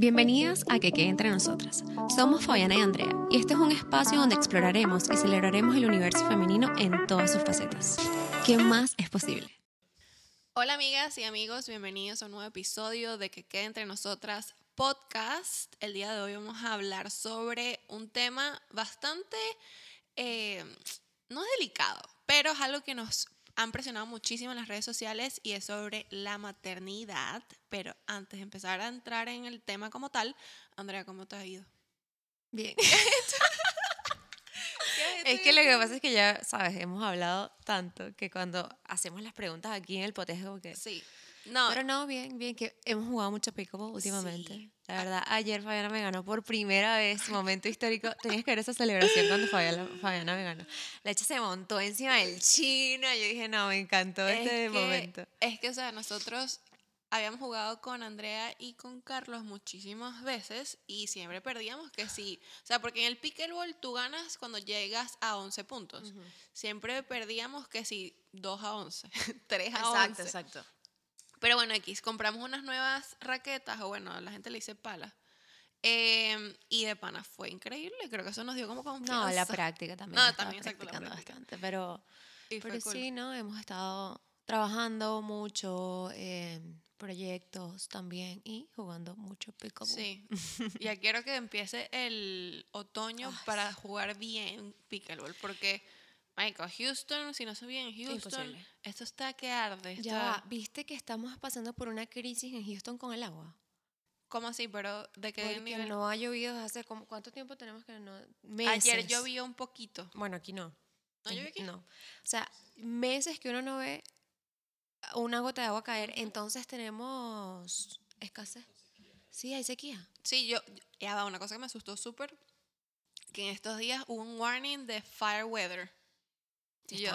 Bienvenidas a Que Quede Entre Nosotras. Somos Fabiana y Andrea y este es un espacio donde exploraremos y celebraremos el universo femenino en todas sus facetas. ¿Qué más es posible? Hola amigas y amigos, bienvenidos a un nuevo episodio de Que Quede Entre Nosotras podcast. El día de hoy vamos a hablar sobre un tema bastante, eh, no es delicado, pero es algo que nos han presionado muchísimo en las redes sociales y es sobre la maternidad. Pero antes de empezar a entrar en el tema como tal, Andrea, ¿cómo te ha ido? Bien. Es que lo que pasa es que ya, sabes, hemos hablado tanto que cuando hacemos las preguntas aquí en el potejo, que... Sí. No. Pero no, bien, bien, que hemos jugado mucho pickleball últimamente. La verdad, ayer Fabiana me ganó por primera vez, momento histórico. Tenías que ver esa celebración cuando Fabiana, Fabiana me ganó. La hecha se montó encima del chino. Yo dije, no, me encantó este momento. Es que, o sea, nosotros habíamos jugado con Andrea y con Carlos muchísimas veces y siempre perdíamos que sí. O sea, porque en el pickleball tú ganas cuando llegas a 11 puntos. Siempre perdíamos que sí, 2 a 11, 3 a exacto, 11. Exacto, exacto. Pero bueno, X, compramos unas nuevas raquetas, o bueno, la gente le dice pala. Em, y de pana fue increíble, creo que eso nos dio como confianza. No, la práctica también. No, también, exacto, la práctica. bastante. Pero, pero sí, ¿no? Hemos estado trabajando mucho en proyectos también y jugando mucho pickleball. Sí. ya quiero que empiece el otoño para jugar bien pickleball, porque Michael, Houston, si no se bien Houston, esto está que arde. Ya, ¿viste que estamos pasando por una crisis en Houston con el agua? ¿Cómo así? ¿Pero de qué Porque nivel? no ha llovido hace... Como, ¿Cuánto tiempo tenemos que no...? Meses. Ayer llovió un poquito. Bueno, aquí no. ¿No llovió aquí? No. O sea, meses que uno no ve una gota de agua caer, entonces tenemos escasez. Sí, hay sequía. Sí, yo... Ya va, una cosa que me asustó súper, que en estos días hubo un warning de fire weather.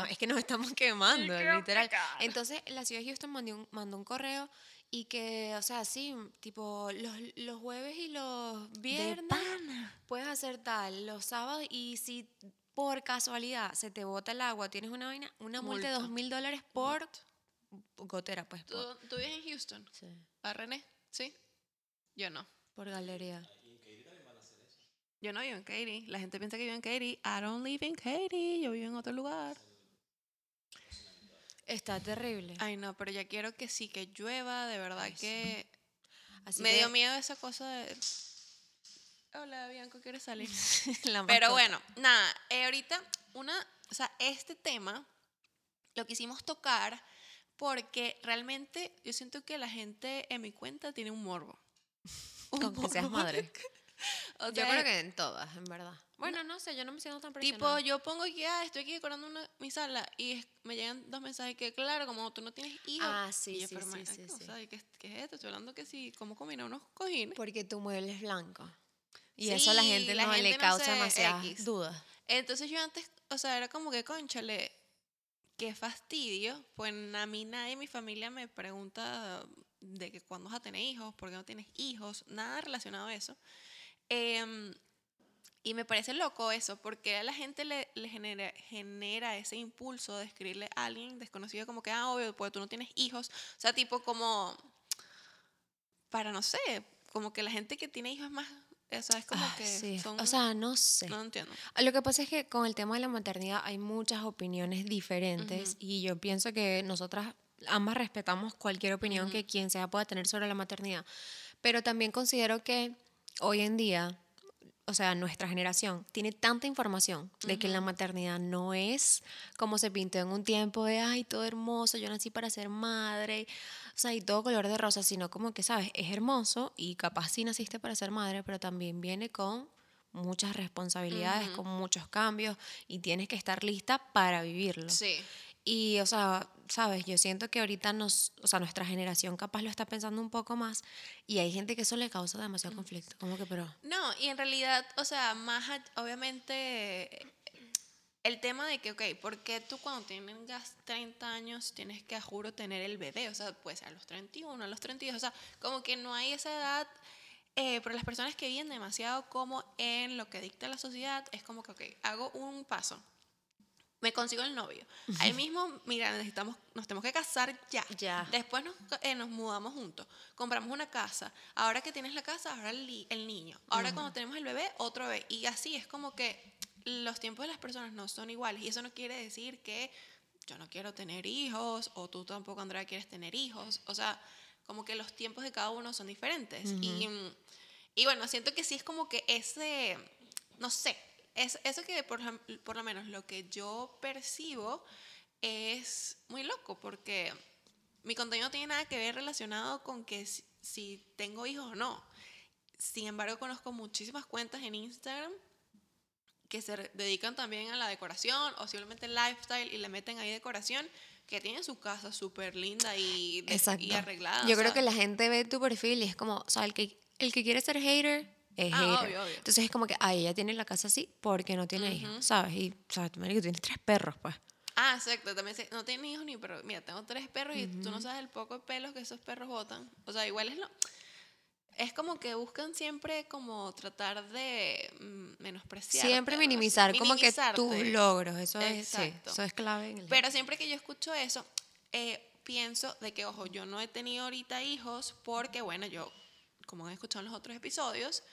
Es que nos estamos quemando, literal. Entonces, la ciudad de Houston mandó un, mandó un correo y que, o sea, sí, tipo, los, los jueves y los viernes puedes hacer tal, los sábados y si por casualidad se te bota el agua, tienes una vaina, una multa de dos mil dólares por gotera, pues. ¿Tú, ¿Tú vives en Houston? Sí. ¿A René? ¿Sí? Yo no. Por galería. Yo no vivo en Katy. La gente piensa que vivo en Katy. I don't live in Katy. Yo vivo en otro lugar. Está terrible. Ay, no, pero ya quiero que sí, que llueva. De verdad que... Así me dio miedo esa cosa de... Hola, Bianco, ¿quieres salir? pero bueno, nada. Eh, ahorita, una... O sea, este tema lo quisimos tocar porque realmente yo siento que la gente en mi cuenta tiene un morbo. Un Con que seas madre. O sea, yo creo que en todas, en verdad. Bueno, no, sé, yo no me siento tan presionada. Tipo, yo pongo que ah, estoy aquí decorando una, mi sala y me llegan dos mensajes que, claro, como tú no tienes hijos. Ah, sí, yo, sí, sí, sí, sea, ¿qué, ¿qué, es esto? Estoy hablando que sí, ¿cómo combinar unos cojines? Porque tu mueble es blanco. Y eso a la gente la no gente le causa demasiadas dudas. Entonces yo antes, o sea, era como que, conchale, qué fastidio. Pues a mí nadie en mi familia me pregunta de que cuándo vas a tener hijos, por qué no tienes hijos, nada relacionado a eso. Eh, y me parece loco eso, porque a la gente le, le genera, genera, ese impulso de escribirle a alguien desconocido como que, ah, obvio, porque tú no tienes hijos. O sea, tipo como, para no sé, como que la gente que tiene hijos es más... Eso es como ah, que sí. son, O sea, no sé. No entiendo. Lo que pasa es que con el tema de la maternidad hay muchas opiniones diferentes uh -huh. y yo pienso que nosotras ambas respetamos cualquier opinión uh -huh. que quien sea pueda tener sobre la maternidad. Pero también considero que hoy en día, o sea, nuestra generación tiene tanta información de uh -huh. que la maternidad no es como se pintó en un tiempo de, ay, todo hermoso, yo nací para ser madre, o sea, y todo color de rosa, sino como que, ¿sabes? Es hermoso y capaz sí naciste para ser madre, pero también viene con muchas responsabilidades, uh -huh. con muchos cambios y tienes que estar lista para vivirlo. Sí. Y, o sea, sabes, yo siento que ahorita nos, o sea, nuestra generación capaz lo está pensando un poco más y hay gente que eso le causa demasiado conflicto, como que pero... No, y en realidad, o sea, más obviamente el tema de que, ok, ¿por qué tú cuando tengas 30 años tienes que, a juro, tener el bebé? O sea, puede ser a los 31, a los 32, o sea, como que no hay esa edad... Eh, pero las personas que viven demasiado como en lo que dicta la sociedad, es como que, ok, hago un paso, me consigo el novio. Ahí mismo, mira, necesitamos, nos tenemos que casar ya. Ya. Después nos, eh, nos mudamos juntos. Compramos una casa. Ahora que tienes la casa, ahora el niño. Ahora cuando tenemos el bebé, otro bebé. Y así es como que los tiempos de las personas no son iguales. Y eso no quiere decir que yo no quiero tener hijos o tú tampoco, Andrea, quieres tener hijos. O sea, como que los tiempos de cada uno son diferentes. y, y bueno, siento que sí es como que ese, no sé, es, eso que por, lo menos lo que yo percibo es muy loco porque mi contenido no tiene nada que ver relacionado con que si, si tengo hijos o no. Sin embargo, conozco muchísimas cuentas en Instagram que se dedican también a la decoración o simplemente lifestyle y le meten ahí decoración que tienen su casa súper linda y, y arreglada. Yo creo sea, que la gente ve tu perfil y es como, o sea, el que, el que quiere ser hater es Ah, obvio, obvio. Entonces es como que, ay, ella tiene la casa así porque no tiene hijos, ¿sabes? Y, o sea, tú, marico, tienes tres perros, pues. Ah, exacto. También sé- no tengo hijos ni pero Mira, tengo tres perros y tú no sabes el poco de pelos que esos perros botan. O sea, igual es lo. Es como que buscan siempre como tratar de mm, menospreciar. Siempre minimizar, como que tus logros, eso es, sí, eso es clave en el Pero siempre que yo escucho eso, eh, pienso de que, ojo, yo no he tenido ahorita hijos porque, bueno, yo, como han escuchado en los otros episodios,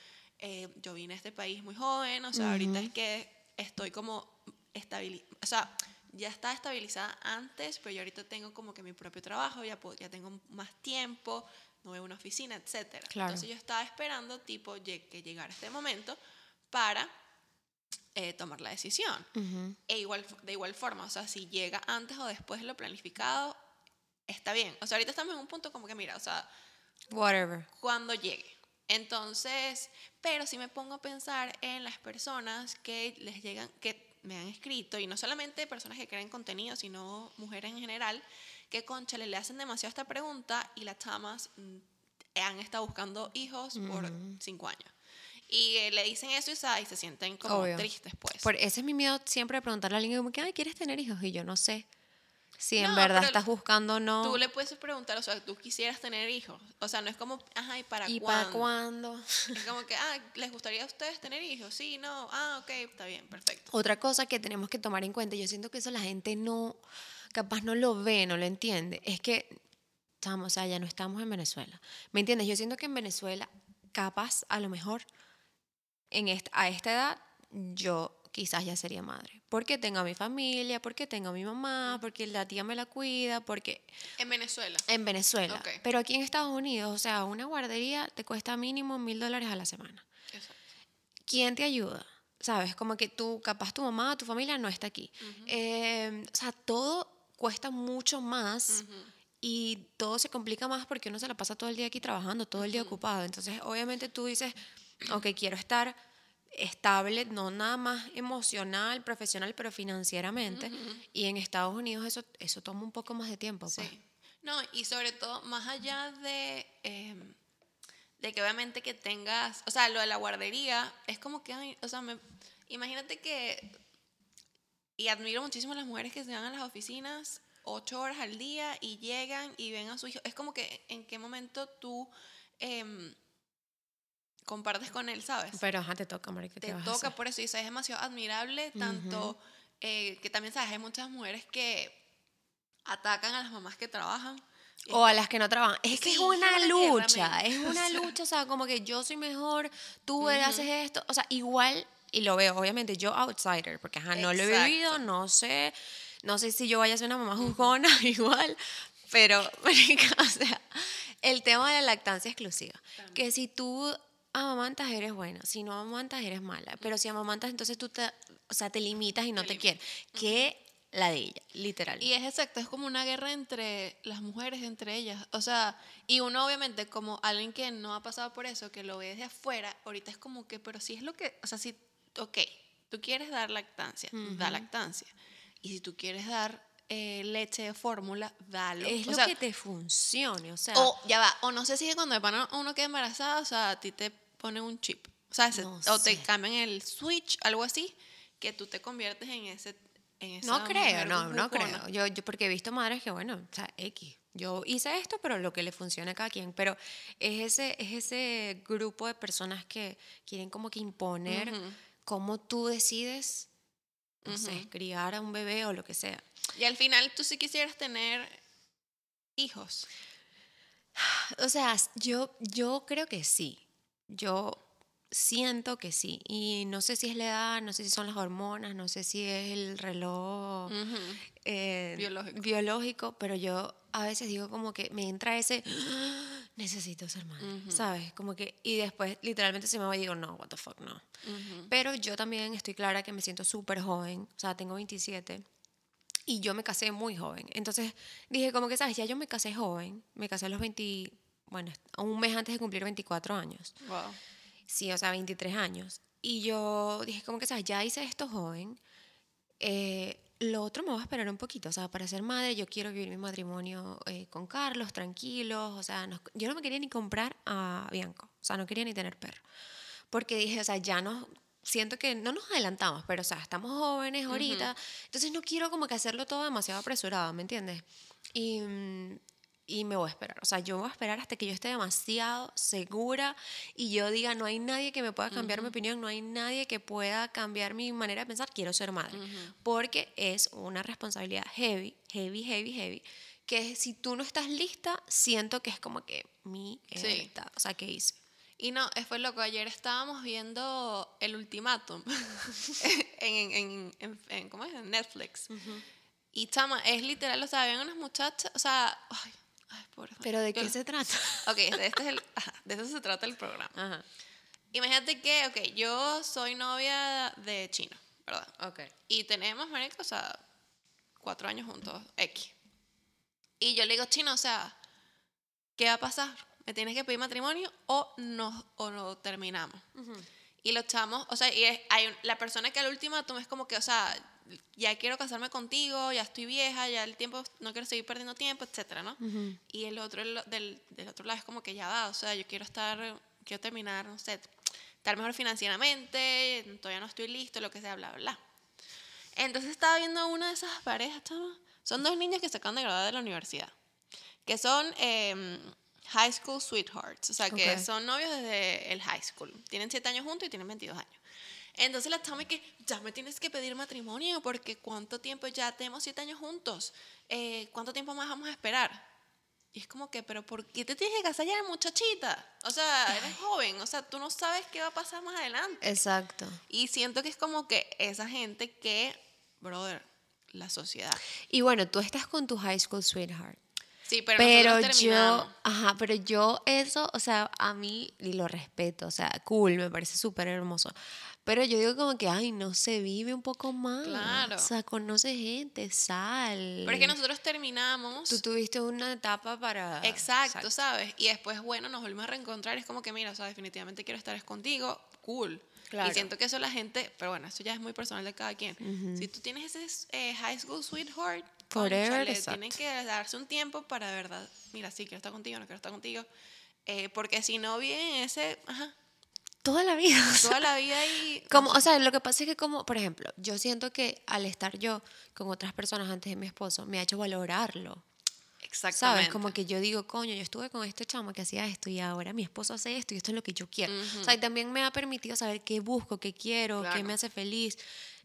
eh, yo vine a este país muy joven, o sea, ahorita es que estoy como estabili o sea, ya estaba estabilizada antes, pero yo ahorita tengo como que mi propio trabajo, ya, puedo- ya tengo más tiempo, no veo una oficina, etcétera. Claro. Entonces yo estaba esperando, tipo, que llegara este momento para eh, tomar la decisión. E igual, de igual forma, o sea, si llega antes o después de lo planificado, está bien. O sea, ahorita estamos en un punto como que, mira, o sea, Whatever. cuando llegue. Entonces, pero si me pongo a pensar en las personas que les llegan, que me han escrito, y no solamente personas que crean contenido, sino mujeres en general, que conchale, le hacen demasiado esta pregunta y las chamas mm, han estado buscando hijos por cinco años. Y eh, le dicen eso y, se sienten como Obvio. tristes, pues. Por ese es mi miedo siempre de preguntarle a alguien como que, ay, ¿quieres tener hijos? Y yo no sé si en No, verdad estás buscando no. Tú le puedes preguntar, o sea, tú quisieras tener hijos. O sea, no es como, ajá, ¿y para ¿Y cuándo? para cuándo? Es como que, ah, ¿les gustaría a ustedes tener hijos? Sí, no. Ah, ok, está bien, perfecto. Otra cosa que tenemos que tomar en cuenta, yo siento que eso la gente no, capaz no lo ve, no lo entiende, es que, estamos, o sea, ya no estamos en Venezuela. ¿Me entiendes? Yo siento que en Venezuela, capaz, a lo mejor, en esta, a esta edad, yo quizás ya sería madre. Porque tengo a mi familia, porque tengo a mi mamá, porque la tía me la cuida, porque En Venezuela. en Venezuela. Ok. Pero aquí en Estados Unidos, o sea, una guardería te cuesta mínimo mil dólares a la semana. Exacto. ¿quién te ayuda? ¿Sabes? Como que tú, capaz tu mamá, tu familia no está aquí. Eh, o sea, todo cuesta mucho más y todo se complica más porque uno se la pasa todo el día aquí trabajando, todo el día ocupado. Entonces, obviamente tú dices, ok, quiero estar estable, no nada más emocional, profesional, pero financieramente. Y en Estados Unidos eso, eso toma un poco más de tiempo. Pues. Sí. No, y sobre todo, más allá de, eh, de que obviamente que tengas, o sea, lo de la guardería, es como que, o sea, me- imagínate que, y admiro muchísimo a las mujeres que se van a las oficinas ocho horas al día y llegan y ven a su hijo. Es como que en qué momento tú em, compartes con él, ¿sabes? Pero ajá, te toca, marica, ¿qué te vas toca por eso y eso es demasiado admirable tanto eh, que también sabes hay muchas mujeres que atacan a las mamás que trabajan O a las que no trabajan. Es que Sí, es una lucha, es una lucha, o sea, como que yo soy mejor, tú haces esto, o sea, igual, y lo veo, obviamente, yo outsider, porque ajá, no lo he vivido, no sé, no sé si yo vaya a ser una mamá juzgona igual, pero, marica, o sea, el tema de la lactancia exclusiva, que si tú amamantas eres buena, si no amamantas eres mala, pero si amamantas entonces tú te, o sea, te limitas y no Te te, quieres, que la de ella, literal. Y es exacto, es como una guerra entre las mujeres, entre ellas. O sea, y uno obviamente como alguien que no ha pasado por eso, que lo ve desde afuera, ahorita es como que, pero si es lo que, o sea, si, ok, tú quieres dar lactancia, da lactancia. Y si tú quieres dar eh, leche de fórmula, dalo. es o lo sea, que te funcione, o sea, O ya va, o no sé si es cuando de pana uno queda embarazada, o sea, a ti te ponen un chip. O sea, se- No o te sé. cambian el switch, algo así, que tú te conviertes en ese. En esa No creo, no, no creo. Yo, yo porque he visto madres que, bueno, o sea, X. Yo hice esto, pero lo que le funciona a cada quien. Pero es ese, es ese grupo de personas que quieren como que imponer cómo tú decides no sé, criar a un bebé o lo que sea. Y al final tú sí quisieras tener hijos. O sea, yo, yo creo que sí. Yo siento que sí. Y no sé si es la edad, no sé si son las hormonas, no sé si es el reloj eh, biológico. biológico, pero yo a veces digo como que me entra ese necesito ser madre, ¿sabes? Como que y después literalmente se me va y digo, no, what the fuck, no. Pero yo también estoy clara que me siento súper joven, o sea, tengo 27 y yo me casé muy joven. Entonces dije como que, ¿sabes? Ya yo me casé joven, me casé a los 20, bueno, un mes antes de cumplir 24 años. Wow. Sí, o sea, 23 años. Y yo dije como que, ¿sabes? Ya hice esto joven. Eh, lo otro me va a esperar un poquito, o sea, para ser madre yo quiero vivir mi matrimonio eh, con Carlos, tranquilos, o sea, yo no me quería ni comprar a Bianco, o sea, no quería ni tener perro, porque dije, o sea, ya no, siento que no nos adelantamos, pero o sea, estamos jóvenes ahorita, entonces no quiero como que hacerlo todo demasiado apresurado, ¿me entiendes? Y, mm, y me voy a esperar. O sea, yo voy a esperar hasta que yo esté demasiado segura y yo diga, no hay nadie que me pueda cambiar mi opinión, no hay nadie que pueda cambiar mi manera de pensar, quiero ser madre. Porque es una responsabilidad heavy, heavy, heavy, heavy, que si tú no estás lista, siento que es como que mi sí. o sea, ¿qué hice? Y no, fue loco. Ayer estábamos viendo El Ultimátum en, en, en, ¿cómo es? en Netflix. Y chama, es literal, o sea, habían unas muchachas, o sea, ay, ¿Pero de qué se trata? Ok, de, este es el, de eso se trata el programa. Imagínate que, ok, yo soy novia de chino, ¿verdad? Ok. Y tenemos, marico, o sea, cuatro años juntos, X. Y yo le digo, chino, o sea, ¿qué va a pasar? ¿Me tienes que pedir matrimonio o no, o lo terminamos? Y lo chamos, o sea, y hay la persona que al último tú es como que, o sea, ya quiero casarme contigo, ya estoy vieja, ya el tiempo, no quiero seguir perdiendo tiempo, etcétera, ¿no? Y el otro, del, del, otro lado es como que ya va, o sea, yo quiero estar, quiero terminar, no sé, estar mejor financieramente, todavía no estoy listo, lo que sea, bla, bla. Entonces estaba viendo una de esas parejas, son dos niños que se acaban de graduar de la universidad, que son em, high school sweethearts, o sea, que son novios desde el high school, tienen siete años juntos y tienen 22 años. Entonces la chama que ya me tienes que pedir matrimonio porque cuánto tiempo ya tenemos siete años juntos, eh, cuánto tiempo más vamos a esperar. Y es como que, pero ¿por qué te tienes que casar ya, muchachita? O sea, eres joven, o sea, tú no sabes qué va a pasar más adelante. Exacto. Y siento que es como que esa gente que, brother, la sociedad. Y bueno, tú estás con tu high school sweetheart. Sí, pero, pero yo, ajá, pero yo eso, o sea, a mí y lo respeto, o sea, cool, me parece súper hermoso. Pero yo digo como que, ay, no se vive un poco más. Claro. O sea, conoce gente, sal. Pero es que nosotros terminamos. Tú tuviste una etapa para. Exacto, ¿sabes? Y después, bueno, nos volvimos a reencontrar. Es como que, mira, o sea, definitivamente quiero estar contigo. Cool. Claro. Y siento que eso la gente. Pero bueno, eso ya es muy personal de cada quien. Si tú tienes ese eh, high school sweetheart. Forever. Tienen que darse un tiempo para de verdad. Mira, sí, quiero estar contigo, no quiero estar contigo. Eh, porque si no viene ese. Ajá toda la vida. Toda la vida y... Como, o sea, lo que pasa es que como, por ejemplo, yo siento que al estar yo con otras personas antes de mi esposo, me ha hecho valorarlo. Exactamente. ¿Sabes? Como que yo digo, coño, yo estuve con este chamo que hacía esto y ahora mi esposo hace esto y esto es lo que yo quiero. O sea, y también me ha permitido saber qué busco, qué quiero, qué me hace feliz.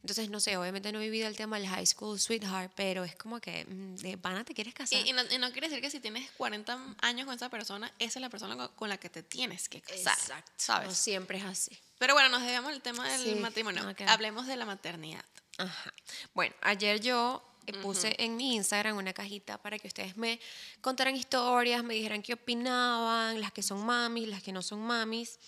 Entonces, no sé, obviamente no he vivido el tema del high school sweetheart, pero es como que, mm, de pana, te quieres casar. Y, no, quiere decir que si tienes 40 años con esa persona, esa es la persona con la que te tienes que casar. Exacto. ¿Sabes? No siempre es así. Pero bueno, nos dejamos el tema del matrimonio. Hablemos de la maternidad. Ajá. Bueno, ayer yo eh, puse en mi Instagram una cajita para que ustedes me contaran historias, me dijeran qué opinaban, las que son mamis, las que no son mamis.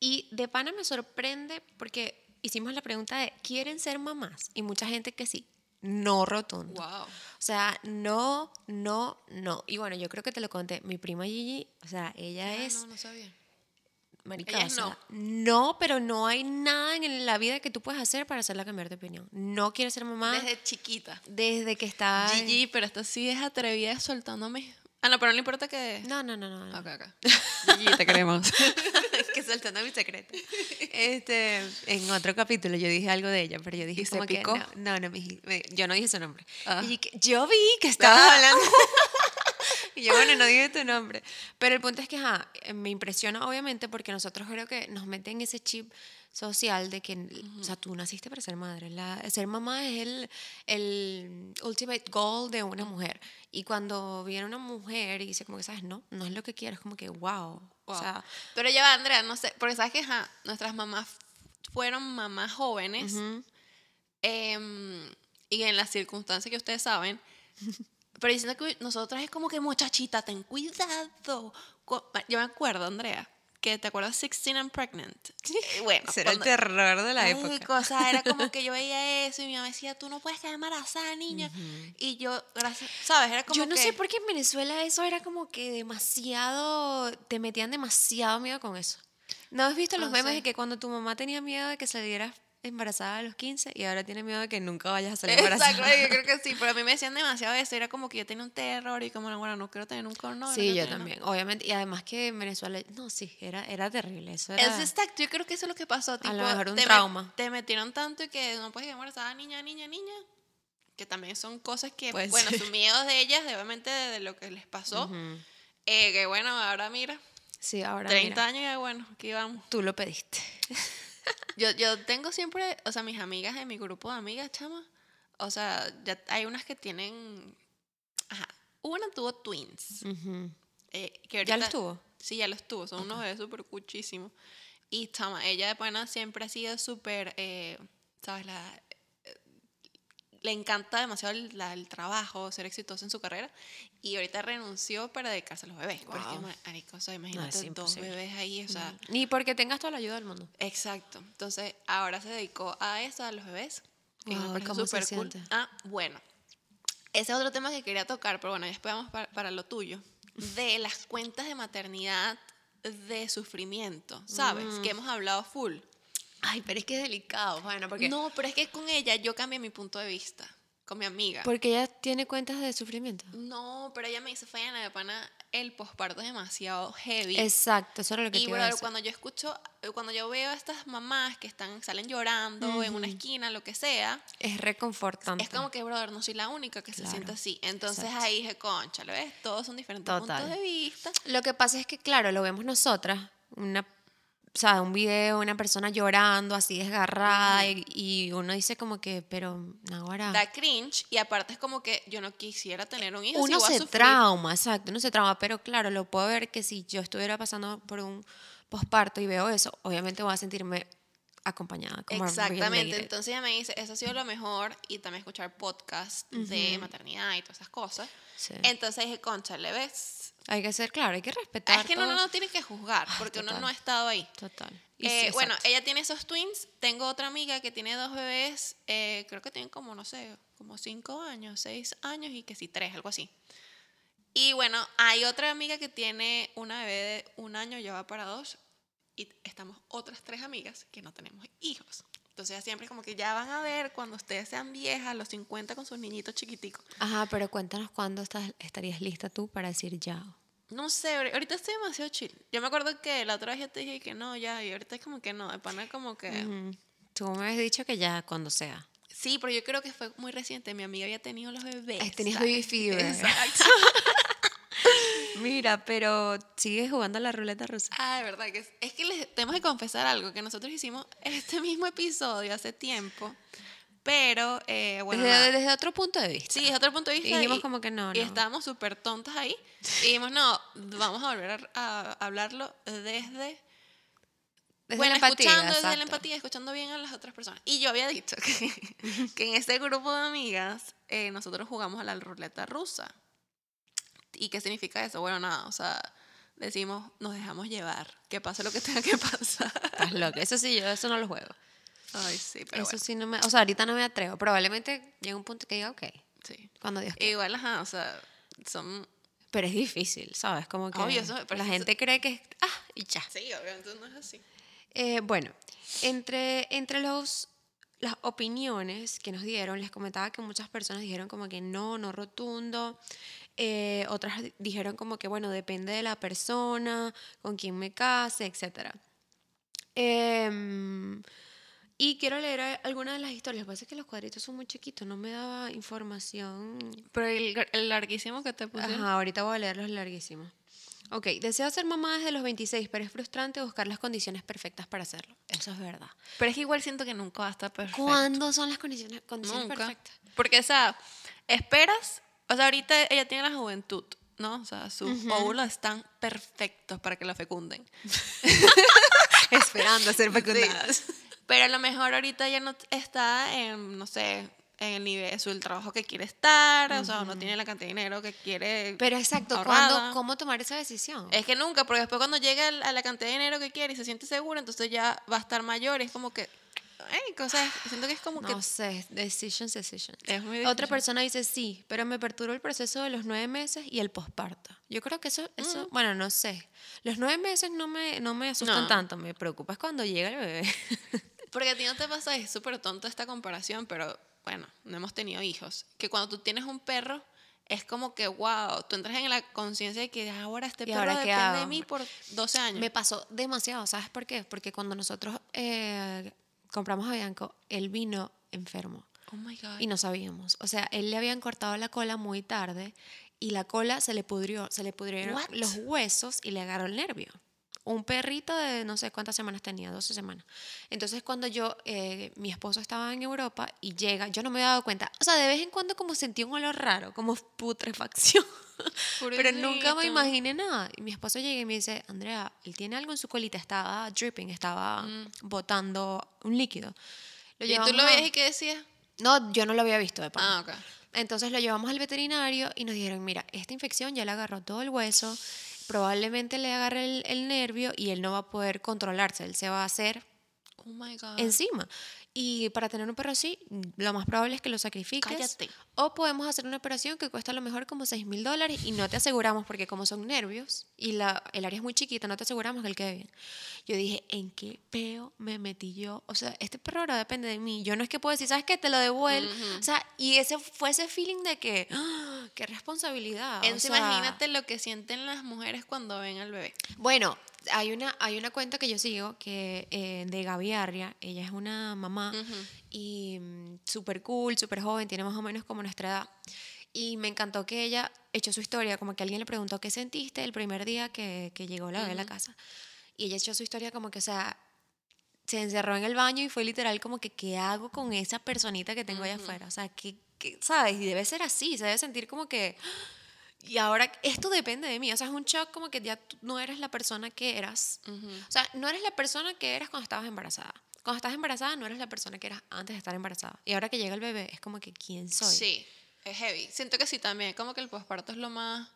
Y de pana me sorprende porque hicimos la pregunta de, ¿quieren ser mamás? Y mucha gente que sí, no rotundo. Wow. O sea, no, no, no. Y bueno, yo creo que te lo conté. Mi prima Gigi, o sea, ella ah, es... No, no sabía. Marica, no. no, pero no hay nada en la vida que tú puedas hacer para hacerla cambiar de opinión. No quiere ser mamá. Desde chiquita. Desde que está. Gigi, pero esta sí es atrevida soltándome Ah, no, pero no le importa que. No, no, no, no. Ok, ok. Te queremos. que soltando mi secreto. Este, en otro capítulo yo dije algo de ella, pero yo dije como que no, no, no yo no dije su nombre. Ah. Y que, yo vi que estabas hablando. y yo, bueno, no dije tu nombre. Pero el punto es que, ajá, eh, me impresiona obviamente porque nosotros creo que nos meten ese chip social de que, o sea, tú naciste para ser madre. La, ser mamá es el, el ultimate goal de una mujer. Y cuando viene una mujer y dice como que, ¿sabes? No, no es lo que quiero, es como que, wow. O sea, Pero ya va, Andrea, no sé, porque sabes que ajá, nuestras mamás fueron mamás jóvenes em, y en las circunstancias que ustedes saben, pero diciendo que nosotras es como que muchachita, ten cuidado. Yo me acuerdo, Andrea, que te acuerdas 16 and Pregnant. Bueno, será el terror de la Ay, época. cosa, era como que yo veía eso y mi mamá decía, tú no puedes quedar embarazada, niña. Y yo, gracias, ¿sabes? Era como Yo no que- sé por qué en Venezuela eso era como que demasiado, te metían demasiado miedo con eso. ¿No has visto los No memes sé. de que cuando tu mamá tenía miedo de que salieras embarazada a los 15 y ahora tiene miedo de que nunca vayas a salir Exacto, embarazada? yo creo que sí, pero a mí me decían demasiado eso, era como que yo tenía un terror y como, bueno, no quiero tener un no, no Sí, yo no. también, obviamente. Y además que en Venezuela, no, sí, era, era terrible. Eso era, Es exacto, yo creo que eso es lo que pasó. Tipo, lo mejor un te, trauma. te metieron tanto y que no puedes quedar embarazada, niña, niña, niña. Que también son cosas que, Pues bueno, sus miedos de ellas, de, obviamente de, de lo que les pasó. Ujú. eh, que bueno, ahora mira, Sí, ahora 30 mira, años ya bueno, aquí vamos. tú lo pediste. Yo, yo tengo siempre, o sea, mis amigas de mi grupo de amigas, chama. O sea, ya hay unas que tienen. Ajá. Una tuvo twins. Eh, que ¿Ya los tuvo? Sí, ya los tuvo. Son unos bebés súper cuchísimos. Y chama, ella de pana siempre ha sido súper. eh, ¿Sabes? La, le encanta demasiado el, la- el trabajo, ser exitosa en su carrera. Y ahorita renunció para dedicarse a los bebés. Porque, Wow. marico, o sea, imagínate dos imposible. bebés ahí, o sea. Ni porque tengas toda la ayuda del mundo. Exacto. Entonces, ahora se dedicó a eso, a los bebés. Wow, ¿cómo se súper cool. siente? Ah, bueno. Ese es otro tema que quería tocar, pero bueno, después vamos para, para lo tuyo. De las cuentas de maternidad de sufrimiento, ¿sabes? Mm. Que hemos hablado full. Ay, pero es que es delicado, bueno, porque, No, pero es que con ella yo cambié mi punto de vista. Con mi amiga. porque ella tiene cuentas de sufrimiento. No, pero ella me dice, Fayana, de pana, el posparto es demasiado heavy. Exacto, eso era lo que Y decir. cuando yo escucho, eh, cuando yo veo a estas mamás que están, salen llorando en una esquina, lo que sea, Es reconfortante. es como que, brother, no soy la única que se Claro, siente así. Entonces exacto. ahí dije, concha, ¿lo ves? Todos son diferentes Total. puntos de vista. Lo que pasa es que, claro, lo vemos nosotras, una, sea, un video, una persona llorando así desgarrada y, y uno dice como que, pero ahora... Da cringe y aparte es como que yo no quisiera tener un hijo. si Uno a se trauma, exacto, uno se trauma, pero claro, lo puedo ver que si yo estuviera pasando por un posparto y veo eso, obviamente voy a sentirme acompañada. Como Exactamente, entonces ella me dice, eso ha sido lo mejor y también escuchar podcasts de maternidad y todas esas cosas. Sí. Entonces dije, concha, ¿le ves? Hay que ser claro, hay que respetar. Es que uno todo. no tiene que juzgar porque uno total. no ha estado ahí. Total. Eh, sí, bueno, ella tiene esos twins. Tengo otra amiga que tiene dos bebés. eh, creo que tienen como, no sé, como cinco años, seis años y que sí, tres, algo así. Y bueno, hay otra amiga que tiene una bebé de un año, ya va para dos. Y estamos otras tres amigas que no tenemos hijos. Entonces siempre como que ya van a ver cuando ustedes sean viejas, los 50 con sus niñitos chiquiticos. Ajá, pero cuéntanos cuándo estás, estarías lista tú para decir ya. No sé, ahori- ahorita estoy demasiado chill. Yo me acuerdo que la otra vez yo te dije que no, ya, y ahorita es como que no, de pana como que... Tú me habías dicho que ya cuando sea. Sí, pero yo creo que fue muy reciente. Mi amiga había tenido los bebés. Ay, tenías baby fever. Exacto. Mira, pero sigues jugando a la ruleta rusa. Ah, de verdad que es, es que les tenemos que confesar algo, que nosotros hicimos este mismo episodio hace tiempo, pero eh, bueno, desde, desde otro punto de vista. sí, es otro punto de vista. Y dijimos como que no, Y no. estábamos súper tontas ahí. Y dijimos, no, vamos a volver a, a hablarlo desde... Desde bueno, la empatía. escuchando desde la empatía, escuchando bien a las otras personas. Y yo había dicho que, que en este grupo de amigas eh, nosotros jugamos a la ruleta rusa. ¿Y qué significa eso? Bueno, nada, o sea, decimos, nos dejamos llevar, que pase lo que tenga que pasar. Estás loca. Eso sí, yo eso no lo juego. Ay, sí, pero eso bueno, sí no me... O sea, ahorita no me atrevo. Probablemente llegue un punto que diga, ok, sí. cuando Dios quiera. Igual, ajá, o sea, son... Pero es difícil, ¿sabes? Como que Obvio, eso- pero la eso- gente cree que es... Ah, y ya. Sí, obviamente no es así. Eh, bueno, entre, entre los, las opiniones que nos dieron, les comentaba que muchas personas dijeron como que no, no rotundo. Eh, otras di- dijeron como que, bueno, depende de la persona, con quién me case, etc. Em, Y quiero leer algunas de las historias. Lo que pasa es que los cuadritos son muy chiquitos, no me daba información. Pero el, el larguísimo que te pusieron. Ajá, ahorita voy a leer los larguísimos. Ok, deseo ser mamá desde los 26, pero es frustrante buscar las condiciones perfectas para hacerlo. Eso es verdad. Pero es que igual siento que nunca va a estar perfecto. ¿Cuándo son las condiciones, condiciones Nunca. perfectas? Porque, o sea, esperas, o sea, ahorita ella tiene la juventud, ¿no? O sea, sus óvulos están perfectos para que la fecunden. Esperando ser fecundadas. Pero a lo mejor ahorita ya no está en, no sé, en el nivel, su el trabajo que quiere estar, o sea, no tiene la cantidad de dinero que quiere. Pero exacto. ¿cuándo, ¿cómo tomar esa decisión? Es que nunca, porque después cuando llega a la cantidad de dinero que quiere y se siente segura, entonces ya va a estar mayor y es como que, ay, cosas, siento que es como no sé, decisions, decisions. que es muy Otra persona dice sí, pero me perturba el proceso de los nueve meses y el posparto. Yo creo que eso, eso bueno, no sé. Los nueve meses no me, no me asustan No. tanto, me preocupa es cuando llega el bebé. Porque a ti no te pasa, es súper tonto esta comparación, pero bueno, no hemos tenido hijos. Que cuando tú tienes un perro, es como que, wow, tú entras en la conciencia de que ahora este ¿Y perro ahora depende de mí por 12 años. Me pasó demasiado, ¿sabes por qué? Porque cuando nosotros eh, compramos a Bianco, él vino enfermo oh my God. y no sabíamos. O sea, él le habían cortado la cola muy tarde y la cola se le pudrió, se le pudrieron What? los huesos y le agarró el nervio. Un perrito de no sé cuántas semanas tenía, 12 semanas. Entonces cuando yo, eh, mi esposo estaba en Europa y llega, yo no me había dado cuenta. O sea, de vez en cuando como sentí un olor raro, como putrefacción. Pero nunca me imaginé nada. Y mi esposo llega y me dice, Andrea, él tiene algo en su colita, estaba dripping, estaba botando un líquido. Lo ¿Y tú lo veías y qué decías? No, yo no lo había visto de pana. Ah, ok. Entonces lo llevamos al veterinario y nos dijeron, mira, esta infección ya le agarró todo el hueso, probablemente le agarre el, el nervio y él no va a poder controlarse, él se va a hacer Oh my God. encima. Y para tener un perro así, lo más probable es que lo sacrifiques. Cállate. O podemos hacer una operación que cuesta a lo mejor como 6 mil dólares y no te aseguramos, porque como son nervios y la, el área es muy chiquita, no te aseguramos que él quede bien. Yo dije, ¿en qué peo me metí yo? O sea, este perro ahora depende de mí. Yo no es que puedo decir, ¿sabes qué? Te lo devuelvo. O sea, y ese fue ese feeling de que, ¡ah! ¡qué responsabilidad! O Entonces, sea, imagínate lo que sienten las mujeres cuando ven al bebé. bueno, hay una, hay una cuenta que yo sigo que eh, de Gaby Arria, ella es una mamá y mm, súper cool, súper joven, tiene más o menos como nuestra edad. Y me encantó que ella echó su historia, como que alguien le preguntó qué sentiste el primer día que, que llegó la bebé a la casa. Y ella echó su historia como que, o sea, se encerró en el baño y fue literal como que, ¿qué hago con esa personita que tengo allá afuera? O sea, que, ¿sabes? Y debe ser así, se debe sentir como que, y ahora esto depende de mí. O sea, es un shock como que ya tú no eres la persona que eras. O sea, no eres la persona que eras cuando estabas embarazada. Cuando estás embarazada no eres la persona que eras antes de estar embarazada. Y ahora que llega el bebé es como que, ¿quién soy? Sí, es heavy. Siento que sí también, como que el posparto es lo más...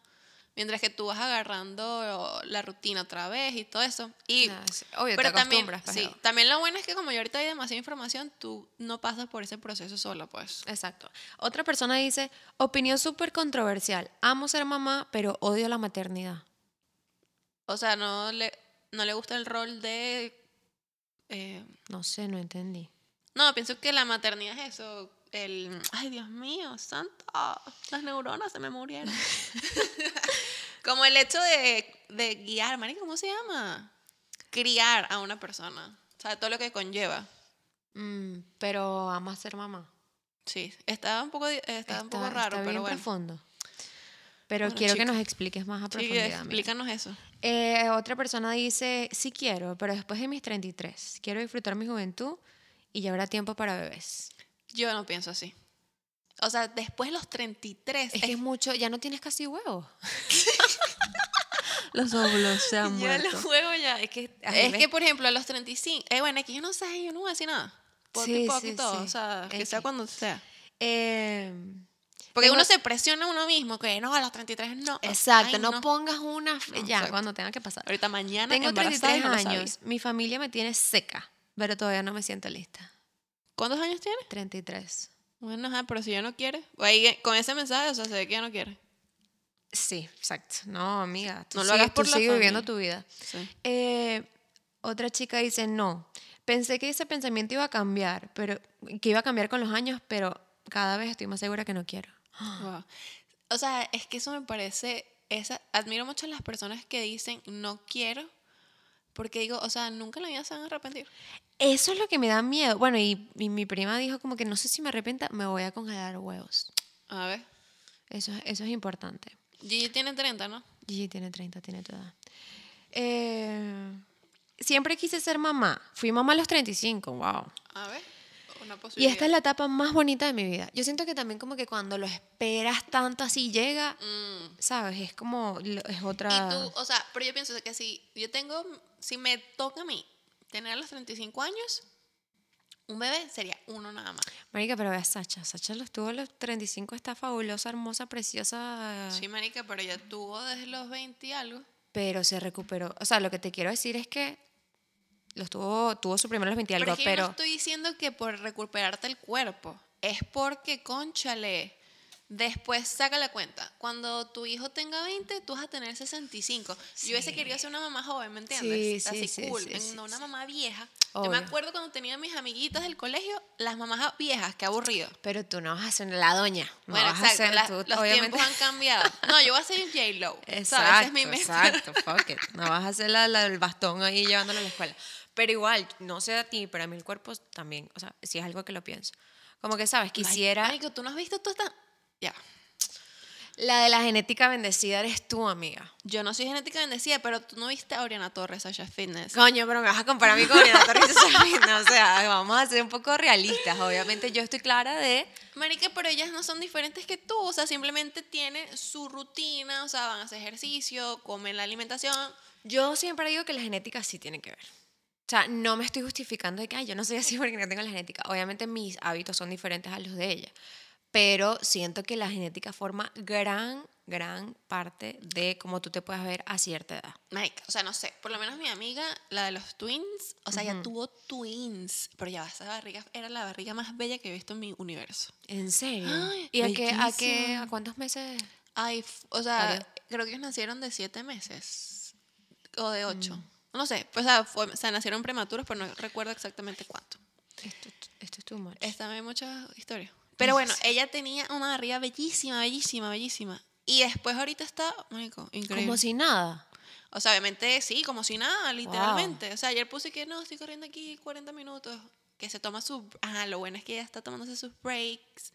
Mientras que tú vas agarrando la rutina otra vez y todo eso. Y, Ah, sí. Obvio, te pero también, acostumbras, pues, sí, también lo bueno es que como ya ahorita hay demasiada información, tú no pasas por ese proceso sola, pues. Exacto. Otra persona dice, opinión súper controversial. Amo ser mamá, pero odio la maternidad. O sea, no le, no le gusta el rol de... eh, No sé, no entendí. no, pienso que la maternidad es eso. El, ay, Dios mío, santo, las neuronas se me murieron. Como el hecho de, de guiar, ¿cómo se llama? Criar a una persona. O sea, todo lo que conlleva. Mm, pero ama ser mamá. Sí, está un poco, di- está un poco raro, está pero bueno. profundo. Pero Bueno, quiero que nos expliques más a profundidad. explícanos eso. Eh, otra persona dice, sí quiero, pero después de mis 33. Quiero disfrutar mi juventud y ya habrá tiempo para bebés. Yo no pienso así. O sea, después de los 33. Es que es mucho, ya no tienes casi huevos. Los óvulos se han ya muerto. los juego ya. Es que, es que, por ejemplo, a los 35. Eh, bueno, es que yo no sé, yo no voy a decir nada. Por Sí, tipo sí, y todo. sí. O sea, que sea cuando sea. Eh, Porque uno se presiona a uno mismo, que no, a los 33 no. exacto, Ay, no, pongas una No, ya exacto. cuando tenga que pasar. Ahorita mañana Tengo embarazada y 33 no lo sabía. años, mi familia me tiene seca, pero todavía no me siento lista. ¿Cuántos años tienes? 33. Bueno, ajá, pero si ya no quiere. ahí, con ese mensaje, o sea, se ve que ya no quiere. Sí, exacto. No, amiga, tú No lo sigue- hagas por tú la sigue viviendo tu vida. Sí. Eh, otra chica dice, no, pensé que ese pensamiento iba a cambiar, pero que iba a cambiar con los años, pero cada vez estoy más segura que no quiero. Wow. O sea, es que eso me parece. Esa, admiro mucho a las personas que dicen no quiero, Porque digo, o sea, nunca en la vida se van a arrepentir. Eso es lo que me da miedo. Bueno, y, y mi prima dijo como que no sé si me arrepienta, me voy a congelar huevos. A ver. Eso, es- eso es importante. Gigi tiene 30, ¿no? Gigi tiene 30, tiene tu edad. Eh, siempre quise ser mamá. Fui mamá a los 35, wow. A ver. Una Y posibilidad. esta es la etapa más bonita de mi vida. Yo siento que también como que cuando lo esperas tanto así llega, Mm. ¿sabes? Es como, es otra... Y tú, o sea, pero yo pienso que si yo tengo, si me toca a mí tener a los 35 años, un bebé sería uno nada más. Marica, pero ve a Sacha. Sacha los tuvo a los 35, está fabulosa, hermosa, preciosa. Sí, marica, pero ya tuvo desde los 20 y algo. Pero se recuperó. O sea, lo que te quiero decir es que los tuvo, tuvo su primero a los 20 y algo, Pero que yo pero... no estoy diciendo que por recuperarte el cuerpo, es porque, conchale, después saca la cuenta. Cuando tu hijo tenga 20, tú vas a tener 65. Yo hubiese Sí. querido ser una mamá joven, ¿me entiendes? Sí, sí, Así sí, cool, sí, sí, no una sí. mamá vieja. Yo me Obvio. acuerdo cuando tenía mis amiguitas del colegio, las mamás viejas, qué aburrido. Pero tú no vas a ser la doña. No Bueno, vas a exacto, ser la- tú, los obviamente. tiempos han cambiado. No, yo voy a ser J-Lo. ¿sabes? Exacto, Esa es mi exacto, fuck it. No vas a hacer la, la- el bastón ahí llevándolo a la escuela. Pero igual, no sé a ti, pero a mí el cuerpo también, o sea, sí es algo que lo pienso. Como que, ¿sabes? Quisiera... Marico, tú no has visto tú esta... Ya. La de la genética bendecida eres tú, amiga. Yo no soy genética bendecida, pero tú no viste a Oriana Torres, Sasha Fitness. Coño, pero me vas a comparar a mí con Oriana Torres y Fitness, O sea, vamos a ser un poco realistas. Obviamente yo estoy clara de... Marica, pero ellas no son diferentes que tú, o sea, simplemente tienen su rutina, o sea, van a hacer ejercicio, comen la alimentación. Yo siempre digo que la genética sí tiene que ver. O sea, no me estoy justificando de que "Ay, yo no soy así porque no tengo la genética. Obviamente mis hábitos son diferentes a los de ella. Pero siento que la genética forma gran, gran parte de cómo tú te puedes ver a cierta edad. Marica, o sea, no sé, por lo menos mi amiga, la de los twins, o sea, ella tuvo twins, pero ya esa barriga era la barriga más bella que he visto en mi universo. ¿En serio? Ay, ¿Y a qué, a qué, a cuántos meses? Ay, o sea, Parió. creo que ellos nacieron de siete meses o de ocho. No sé, pues o sea, fue- o sea, nacieron prematuros, pero no recuerdo exactamente cuánto. Esto, esto es too much. Esta hay muchas historias. Pero bueno, ella tenía una barriga bellísima, bellísima, bellísima. Y después ahorita está, marico, increíble. Como si nada. O sea, obviamente sí, como si nada, literalmente. O sea, ayer puse que no, estoy corriendo aquí 40 minutos. Que se toma su... Ajá, lo bueno es que ella está tomándose sus breaks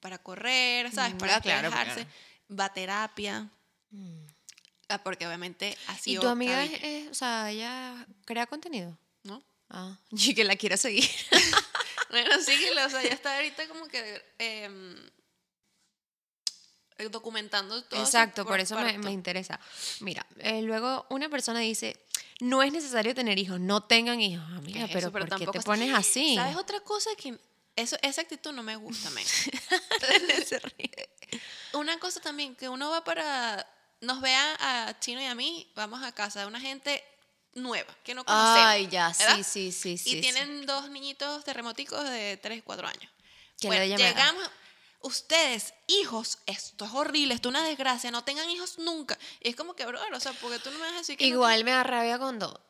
para correr, ¿sabes? Mm, Para ah, claro. Va a terapia. Ah, porque obviamente ha ¿Y tu amiga es, es- o sea, ella crea contenido? ¿No? Ah, y que la quiero seguir. Bueno, síguelo, o sea, ya está ahorita como que... em, eh, documentando todo Exacto, por eso me, me interesa. Mira, eh, luego una persona dice, no es necesario tener hijos, no tengan hijos, ¿Qué amiga, es pero eso? Pero ¿por qué te es- pones así? ¿Sabes otra cosa que eso, esa actitud no me gusta, men? Una cosa también, que uno va para, nos vea a Chino y a mí, vamos a casa de una gente nueva, que no conocemos. Ay, ya, ¿verdad? sí, sí, sí, sí. y tienen dos niñitos terremoticos de 3, 4 años. Bueno, llegamos, ustedes, hijos, esto es horrible, esto es una desgracia, no tengan hijos nunca. Y es como que, bro, o sea, porque tú no me vas a decir que no Igual me da rabia cuando,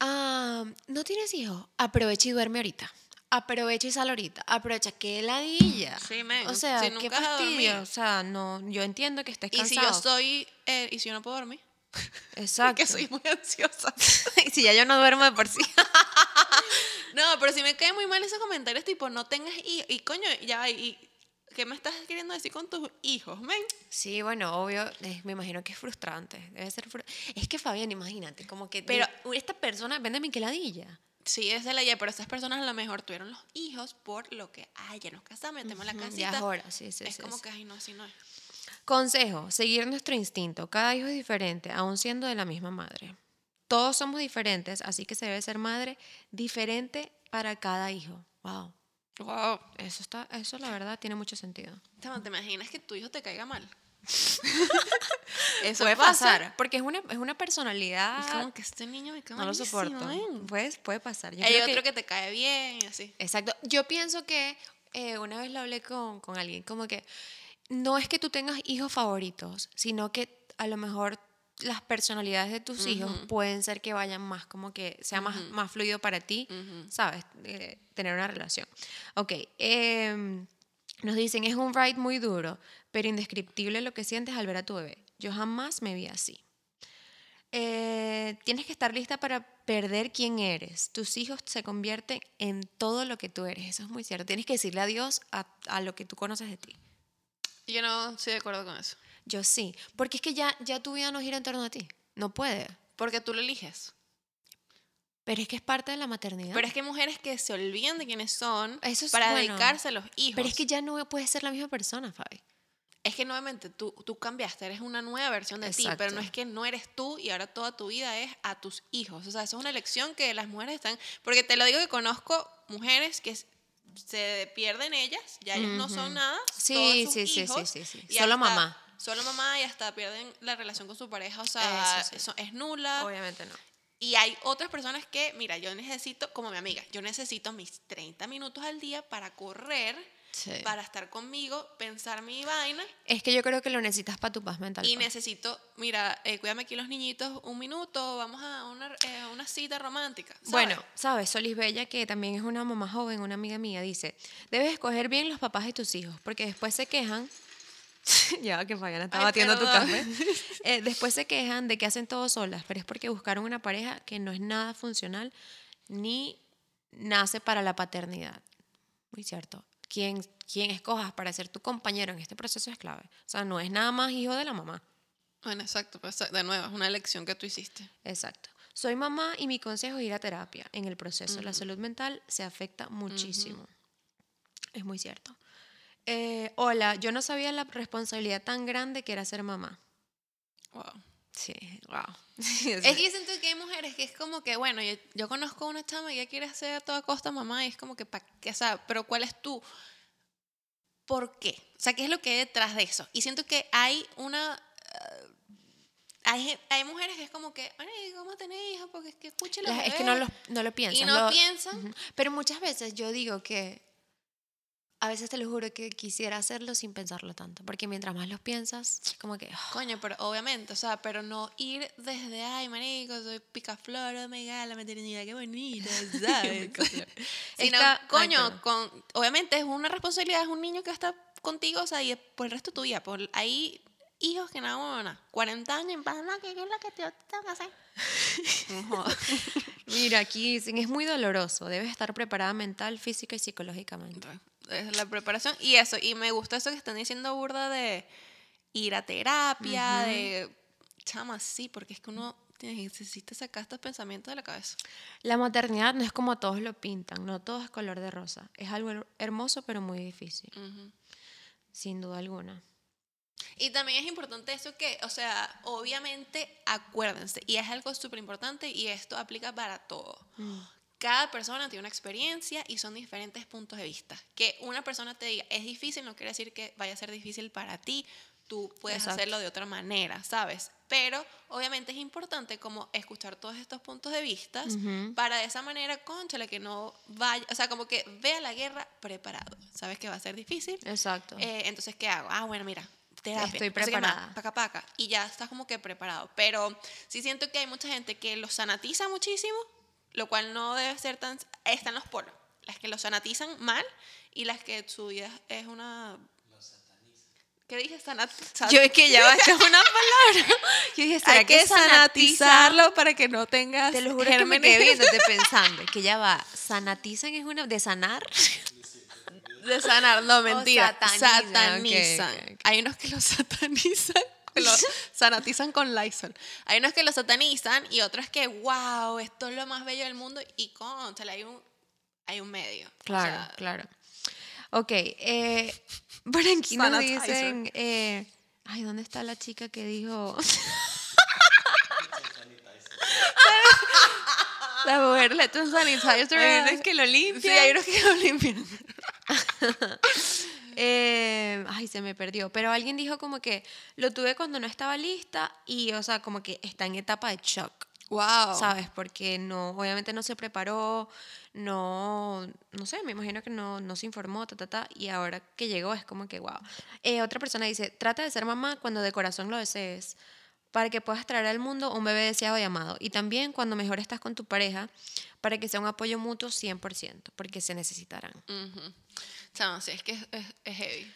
ah, ¿no tienes hijos? Aprovecha y duerme ahorita. Aprovecha y sal ahorita. Aprovecha, qué ladilla. Sí, men, O sea, si qué nunca fastidio. O sea, no, yo entiendo que estés Y si cansado. yo soy, eh, y si yo no puedo dormir, Exacto. que soy muy ansiosa. si ya yo no duermo de por sí. No, pero si me cae muy mal esos comentarios tipo, no tengas hijos. Y coño, ya, y ¿qué me estás queriendo decir con tus hijos, men? Sí, bueno, obvio, eh, me imagino que es frustrante. Debe ser fru- Es que Fabián, imagínate, como que Pero- pero esta persona vende mi ladilla. Sí, es de la idea, pero esas personas a lo mejor tuvieron los hijos por lo que, ay, ya nos casamos, metemos la casita. Ya es hora, sí, sí, es sí, como sí. que, ay, no, así no es. Consejo, seguir nuestro instinto. Cada hijo es diferente, aun siendo de la misma madre. Todos somos diferentes, así que se debe ser madre diferente para cada hijo. Wow. Wow. Eso está, eso la verdad tiene mucho sentido. ¿Te imaginas que tu hijo te caiga mal? Eso puede pasa. pasar, porque es una, es una Es personalidad. como que este niño me cae no lo soporto. Pues, puede pasar. Yo Hay creo otro que- que... te cae bien y así. Exacto. Yo pienso que eh, una vez lo hablé con, con alguien, como que no es que tú tengas hijos favoritos, sino que a lo mejor las personalidades de tus hijos pueden ser que vayan más, como que sea más, más fluido para ti. ¿sabes? Eh, tener una relación. Ok. em, nos dicen, es un ride muy duro, pero indescriptible lo que sientes al ver a tu bebé. Yo jamás me vi así. Eh, tienes que estar lista para perder quién eres. Tus hijos se convierten en todo lo que tú eres. Eso es muy cierto. Tienes que decirle adiós a, a lo que tú conoces de ti. Yo no estoy de acuerdo con eso. Yo sí. Porque es que ya, ya tu vida no gira en torno a ti. No puede. Porque tú lo eliges. Pero es que es parte de la maternidad. Pero es que hay mujeres que se olvidan de quiénes son Eso es para bueno. dedicarse a los hijos. Pero es que ya no puedes ser la misma persona, Fabi. Es que nuevamente tú, tú cambiaste, eres una nueva versión de ti, pero no es que no eres tú y ahora toda tu vida es a tus hijos. O sea, eso es una elección que las mujeres están... Porque te lo digo que conozco mujeres que se pierden ellas, ya ellas no son nada. Sí, todos sus sí, sí, sí, sí, Solo hasta- mamá. Solo mamá y hasta pierden la relación con su pareja, o sea, Eso sí. eso es nula. Obviamente no. Y hay otras personas que, mira, yo necesito, como mi amiga, yo necesito mis 30 minutos al día para correr, Sí. para estar conmigo, pensar mi vaina. Es que yo creo que lo necesitas para tu paz mental. Y pues. necesito, mira, eh, cuídame aquí los niñitos un minuto, vamos a una, eh, una cita romántica. ¿sabes? Bueno, sabes, Solis Bella, que también es una mamá joven, una amiga mía, dice, debes escoger bien los papás de tus hijos, porque después se quejan, ya que Fabiana está Ay, batiendo tu café, Eh, después se quejan de que hacen todo solas, pero es porque buscaron una pareja que no es nada funcional ni nace para la paternidad. Muy cierto. Quien, quien escojas para ser tu compañero en este proceso es clave. O sea, no es nada más hijo de la mamá. Bueno, exacto, pues, de nuevo, es una elección que tú hiciste. Exacto. Soy mamá y mi consejo es ir a terapia. En el proceso la salud mental se afecta muchísimo. Es muy cierto. Eh, hola, yo no sabía la responsabilidad tan grande que era ser mamá. Wow. Sí, wow. Es que yo siento que hay mujeres que es como que, bueno, yo, yo conozco una chama y ella quiere ser a toda costa mamá y es como que, pa, qué? o sea, pero ¿cuál es tu por qué? O sea, ¿qué es lo que hay detrás de eso? Y siento que hay una... eh, hay, hay mujeres que es como que, "Ay, ¿cómo tenés hijos? Porque es que escuche los La- es que no lo, bebés". no lo piensan. Y no lo- piensan. Ujú. Pero muchas veces yo digo que a veces te lo juro que quisiera hacerlo sin pensarlo tanto. Porque mientras más los piensas, como que... ah, Coño, pero obviamente, o sea, pero no ir desde, ay, marico, soy picaflor, oh my god, la maternidad, qué bonita, ¿sabes? Sino, Está- ay, coño, con, obviamente es una responsabilidad, es un niño que está contigo, o sea, y por el resto de tu vida, por, hay hijos que nada, bueno, 40 años, en plan, no, ¿qué qué es lo que te tengo que hacer? No. Mira, aquí dicen, es muy doloroso. Debes estar preparada mental, física y psicológicamente. Es la preparación y eso, y me gusta eso que están diciendo burda de ir a terapia, de, chama, sí, porque es que uno necesita sacar estos pensamientos de la cabeza. La maternidad no es como todos lo pintan, no todo es color de rosa. Es algo her- hermoso pero muy difícil, sin duda alguna. Y también es importante eso que, o sea, obviamente acuérdense, y es algo súper importante y esto aplica para todo. Cada persona tiene una experiencia y son diferentes puntos de vista. Que una persona te diga es difícil no quiere decir que vaya a ser difícil para ti. Tú puedes Exacto. hacerlo de otra manera, ¿sabes? Pero obviamente es importante como escuchar todos estos puntos de vista para de esa manera, conchale, que no vaya, o sea, como que vea la guerra preparado. Sabes que va a ser difícil, Exacto. eh, entonces, ¿qué hago? Ah, bueno, mira, terapia. Estoy qué más, preparada. paca, paca. Y ya estás como que preparado. Pero sí siento que hay mucha gente que los sanatiza muchísimo, lo cual no debe ser tan... Están los polos. Las que los sanatizan mal y las que su vida es una... ¿Qué dije? Sanat Yo es que ya va, es una palabra. Yo dije, ¿será hay que sanatiza? sanatizarlo para que no tengas Te lo juro que me quedé viéndote pensando que ya va. ¿Sanatizan es una de sanar? de sanar. No, mentira. satanizan, satanizan. ok, ok, ok. Hay unos que los satanizan. Lo sanatizan con Lysol. Hay unos que lo satanizan y otros que, wow, esto es lo más bello del mundo. Y con, hay un, hay un medio. O Claro, sea, claro. Ok, eh, por aquí nos dicen, eh, ay, ¿dónde está la chica que dijo? La mujer le echa un sanitizer. Hay unos que lo limpian. Sí, hay unos que lo limpian. Eh, ay, se me perdió. Pero alguien dijo como que lo tuve cuando no estaba lista y, o sea, como que está en etapa de shock. Wow. ¿Sabes? Porque no, obviamente no se preparó, no, no sé, me imagino que no, no se informó, ta, ta, ta, y ahora que llegó es como que, wow. Eh, otra persona dice, trata de ser mamá cuando de corazón lo desees, para que puedas traer al mundo un bebé deseado y amado. Y también cuando mejor estás con tu pareja, para que sea un apoyo mutuo 100%, porque se necesitarán. Ujú. Chama, sí, es que es, es- es heavy.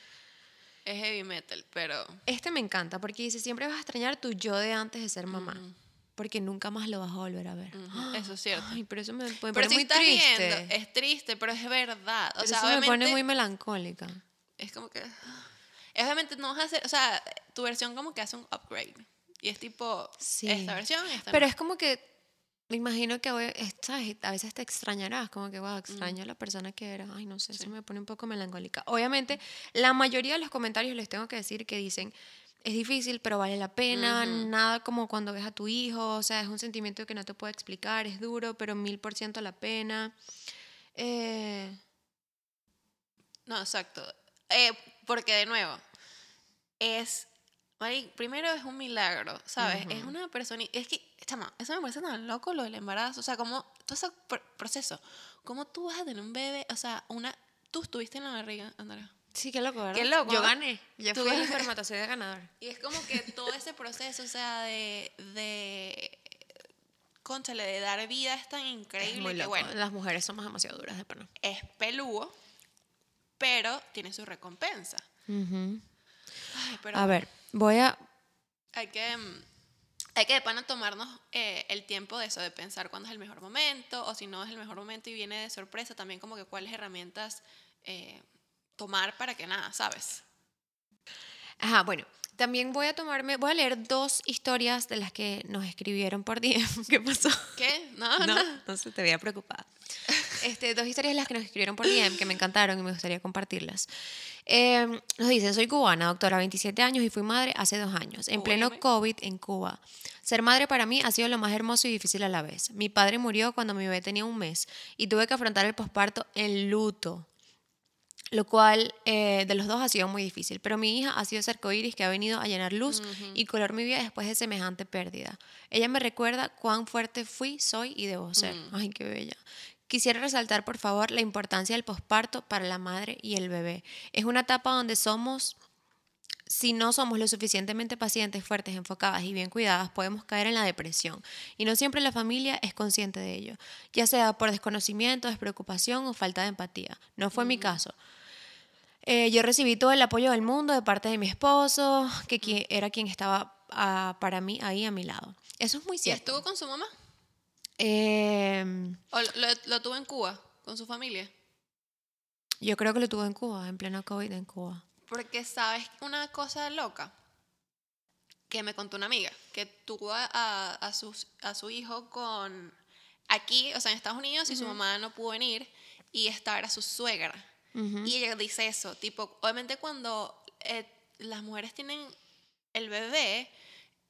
Es heavy metal, pero... Este me encanta, porque dice, siempre vas a extrañar tu yo de antes de ser mamá. porque nunca más lo vas a volver a ver. Ujú, Eso es cierto. Ay, pero eso me, me pero pone si muy estás triste. viendo, es triste, pero es verdad. O Pero sea, eso me pone muy melancólica. es como que obviamente no vas a hacer, o sea, tu versión como que hace un upgrade. Y es tipo Sí. esta versión, esta Pero no. es como que me imagino que hoy, ¿sabes? a veces te extrañarás, como que, wow, extraño a la persona que era. Ay, no sé, eso me pone un poco melancólica. Obviamente, la mayoría de los comentarios les tengo que decir que dicen, es difícil, pero vale la pena, Ujú. nada como cuando ves a tu hijo, o sea, es un sentimiento que no te puedo explicar, es duro, pero mil por ciento la pena. Eh, No, exacto. Eh, porque de nuevo, es. Mari- primero es un milagro, ¿sabes? Es una persona. Es que, chama, eso me parece tan loco lo del embarazo. O sea, como todo ese pr- proceso. ¿Cómo tú vas a tener un bebé? O sea, una. Tú estuviste en la barriga, Andrea. sí, qué loco, ¿verdad? Qué loco, Yo gané, yo fui el espermatozoide ganador. Y es como que todo ese proceso, o sea, de. de conchale, de dar vida es tan Es increíble muy que, loco. bueno, Las mujeres somos demasiado duras de pana. es peludo, pero tiene su recompensa. Ujú. Ay, pero A ver, voy a... hay que, mm, hay que de pana tomarnos eh, el tiempo de eso, de pensar cuándo es el mejor momento, o si no es el mejor momento y viene de sorpresa, también como que cuáles herramientas eh, tomar para que nada, ¿sabes? Ajá, bueno, también voy a tomarme, voy a leer dos historias de las que nos escribieron por DM. ¿Qué pasó? ¿Qué? No, No, no. no se te veía preocupada. Este, dos historias las que nos escribieron por DM que me encantaron y me gustaría compartirlas. Eh, nos dice, soy cubana, doctora, 27 años y fui madre hace dos años, en pleno. COVID en Cuba. Ser madre para mí ha sido lo más hermoso y difícil a la vez. Mi padre murió cuando mi bebé tenía un mes y tuve que afrontar el posparto en luto lo cual eh, de los dos ha sido muy difícil. Pero mi hija ha sido ese arcoíris que ha venido a llenar luz y color mi vida después de semejante pérdida. Ella me recuerda cuán fuerte fui, soy y debo ser. Ay, qué bella. Quisiera resaltar, por favor, la importancia del posparto para la madre y el bebé. Es una etapa donde somos si no somos lo suficientemente pacientes, fuertes, enfocadas y bien cuidadas, podemos caer en la depresión. Y no siempre la familia es consciente de ello, ya sea por desconocimiento, despreocupación o falta de empatía. No fue mi caso. Eh, yo recibí todo el apoyo del mundo de parte de mi esposo, que era quien estaba ah, para mí ahí a mi lado. Eso es muy ¿Y cierto. estuvo con su mamá? ¿O lo, lo- tuvo en Cuba, con su familia? yo creo que lo tuve en Cuba, en pleno COVID en Cuba. Porque sabes una cosa loca que me contó una amiga, que tuvo a, a, a sus, a su hijo con aquí, o sea, en Estados Unidos, y su mamá no pudo venir, y esta era su suegra. Ujú. Y ella dice eso, tipo, obviamente cuando eh, las mujeres tienen el bebé,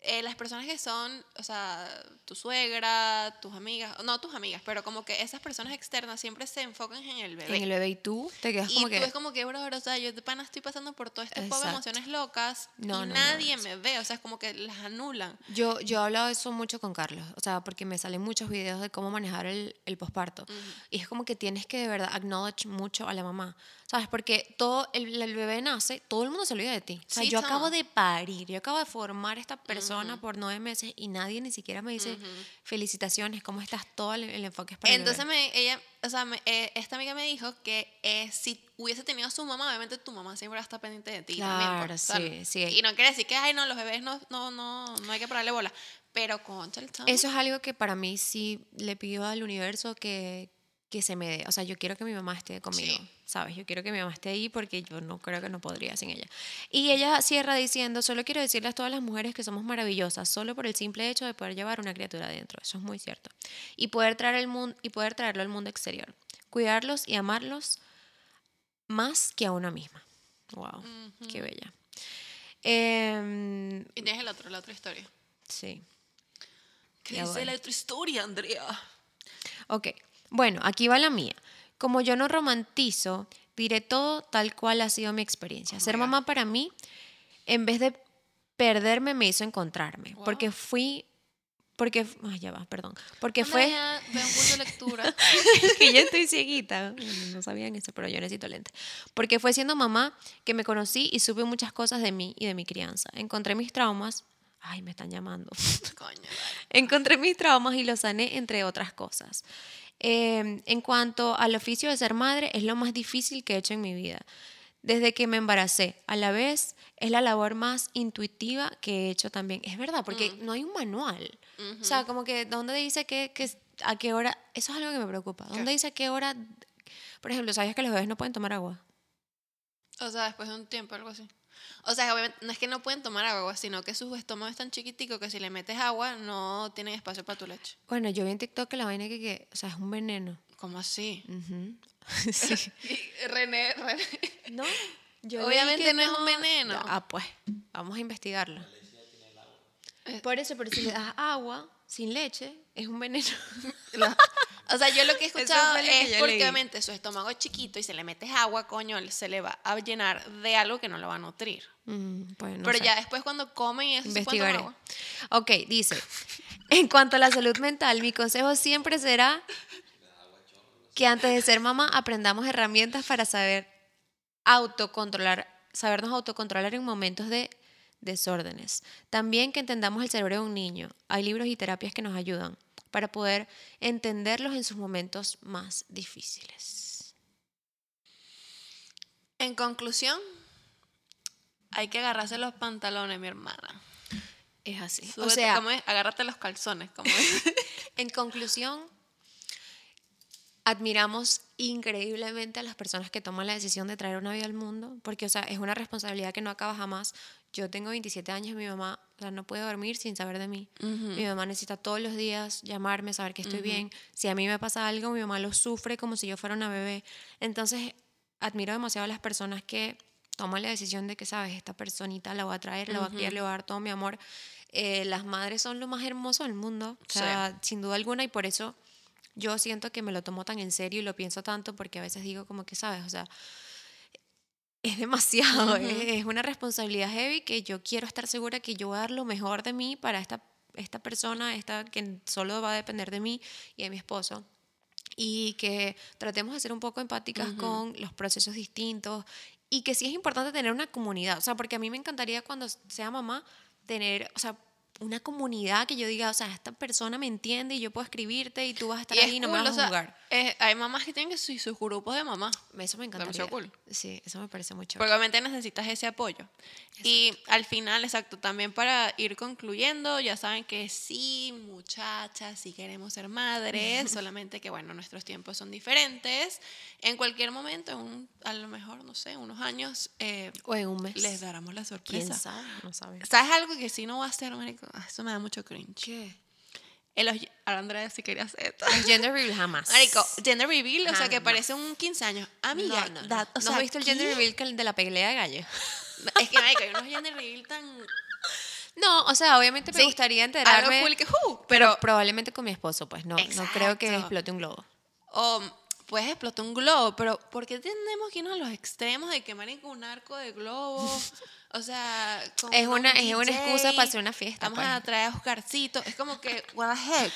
eh, las personas que son, o sea, tu suegra, tus amigas, no tus amigas, pero como que esas personas externas siempre se enfocan en el bebé. En el bebé y tú te quedas Y como tú que... es como que, bro, o sea, yo de pana estoy pasando por todo este poco de emociones locas No, y no, no, nadie eso. me ve, o sea, es como que las anulan. Yo, yo he hablado de eso mucho con Carlos, o sea, porque me salen muchos videos de cómo manejar el, el posparto. Y es como que tienes que de verdad acknowledge mucho a la mamá, ¿sabes? Porque todo el, el bebé nace, todo el mundo se olvida de ti. O sea, Sí, yo chama. acabo de parir, yo acabo de formar esta persona por nueve meses y nadie ni siquiera me dice felicitaciones, ¿cómo estás? Todo el, el enfoque es para Entonces me, ella, o sea, me- eh, esta amiga me dijo que eh, si hubiese tenido a su mamá, obviamente tu mamá siempre va a estar pendiente de ti. también, Claro, pues, o sea, sí, sí. Y no quiere decir que, ay, no, los bebés no, no, no, no hay que pararle bola. Pero, concha, el chamo. Eso es algo que para mí sí le pido al universo que, que se me dé. O sea, yo quiero que mi mamá esté conmigo, Sí. ¿sabes? Yo quiero que mi mamá esté ahí porque yo no creo que no podría sin ella. Y ella cierra diciendo, solo quiero decirle a todas las mujeres que somos maravillosas, solo por el simple hecho de poder llevar una criatura adentro. Eso es muy cierto. Y poder, traer el mundo, y poder traerlo al mundo exterior. Cuidarlos y amarlos más que a una misma. Wow, qué bella. Em, Y tienes el otro, la otra historia. sí. ¿Qué dice la otra historia, Andrea? Ok, bueno, aquí va la mía. Como yo no romantizo, diré todo tal cual ha sido mi experiencia. Ser mamá para mí, en vez de perderme, me hizo encontrarme. Wow. Porque fui, porque, ay, ya va, perdón. Porque fue, Andrea, ve un curso de lectura. que yo estoy cieguita, no sabían eso, pero yo necesito lentes. Porque fue siendo mamá que me conocí y supe muchas cosas de mí y de mi crianza. Encontré mis traumas, ay, me están llamando. Coño. Encontré mis traumas y los sané, entre otras cosas. Eh, en cuanto al oficio de ser madre, es lo más difícil que he hecho en mi vida. desde que me embaracé. A la vez, es la labor más intuitiva que he hecho también. Es verdad, porque Mm. no hay un manual. O sea, como que, ¿dónde dice que, que a qué hora? Eso es algo que me preocupa. ¿Dónde dice a qué hora? Por ejemplo, ¿sabías que los bebés no pueden tomar agua? O sea, después de un tiempo, algo así. O sea, obviamente, no es que no pueden tomar agua, sino que sus estómagos es tan chiquitico que si le metes agua no tienen espacio para tu leche. Bueno, yo vi en TikTok que la vaina que, que o sea, es un veneno. ¿Cómo así? Sí. René, René. No, yo Obviamente no es un veneno. Ya, Ah, pues, vamos a investigarlo. Eh. Por eso, pero si le das agua sin leche, es un veneno. O sea, yo lo que he escuchado que es yo porque leí. obviamente su estómago es chiquito y si le metes agua, coño, se le va a llenar de algo que no lo va a nutrir. Mm, pues, no Pero sé. ya después cuando comen y eso se Investigaré. agua. Ok, dice, en cuanto a la salud mental, mi consejo siempre será que antes de ser mamá aprendamos herramientas para saber autocontrolar, sabernos autocontrolar en momentos de desórdenes. También que entendamos el cerebro de un niño. Hay libros y terapias que nos ayudan para poder entenderlos en sus momentos más difíciles. En conclusión, hay que agarrarse los pantalones, mi hermana. Es así. Súbete, o sea, ¿cómo es? Agárrate los calzones, como es. En conclusión, admiramos increíblemente a las personas que toman la decisión de traer una vida al mundo, porque, o sea, es una responsabilidad que no acaba jamás. Yo tengo 27 años y mi mamá o sea, no puede dormir sin saber de mí. Mi mamá necesita todos los días llamarme, saber que estoy bien. Si a mí me pasa algo, mi mamá lo sufre como si yo fuera una bebé. Entonces, admiro demasiado a las personas que toman la decisión de que, sabes, esta personita la voy a traer, la voy a criar, le voy a dar todo mi amor. Eh, las madres son lo más hermoso del mundo, o Sí. sea, sin duda alguna, y por eso yo siento que me lo tomo tan en serio y lo pienso tanto porque a veces digo como que, ¿sabes? O sea, es demasiado, es, es una responsabilidad heavy que yo quiero estar segura que yo voy a dar lo mejor de mí para esta, esta persona, esta que solo va a depender de mí y de mi esposo. Y que tratemos de ser un poco empáticas con los procesos distintos y que sí es importante tener una comunidad, o sea, porque a mí me encantaría cuando sea mamá tener, o sea, una comunidad que yo diga, o sea, esta persona me entiende y yo puedo escribirte y tú vas a estar Y ahí es y no me o a sea. Eh, hay mamás que tienen que sus, sus grupos de mamá. Eso me demasiado cool. Sí, eso me parece mucho. Porque obviamente necesitas ese apoyo. Y al final, exacto, también para ir concluyendo, ya saben que sí, muchachas, sí queremos ser madres, solamente que, bueno, nuestros tiempos son diferentes. En cualquier momento, en un- a lo mejor, no sé, unos años, eh, O en un mes. les daremos la ¿Quién sorpresa. sabe? No sabes. ¿Sabes algo que sí no va a marico? Ah, Eso me da mucho cringe. ¿Qué? El, Andrea sí quería hacer esto. El gender reveal jamás. Marico, gender reveal, o sea, que parece un 15 años. Amiga, no, no, that- no. o ¿No sea, has visto el gender reveal que el de la pelea de gallo? Es que, marico, hay unos gender reveal tan... No, o sea, obviamente me Sí, gustaría Algo enterarme. cool que, uh, pero probablemente con mi esposo, pues no, no creo que explote un globo. O puedes explotar un globo, pero ¿por qué tenemos que irnos a los extremos de quemar en un arco de globo? O sea, Es un una- es una excusa para hacer una fiesta, Vamos pues. a traer a Oscarcito. Es como que, what the heck.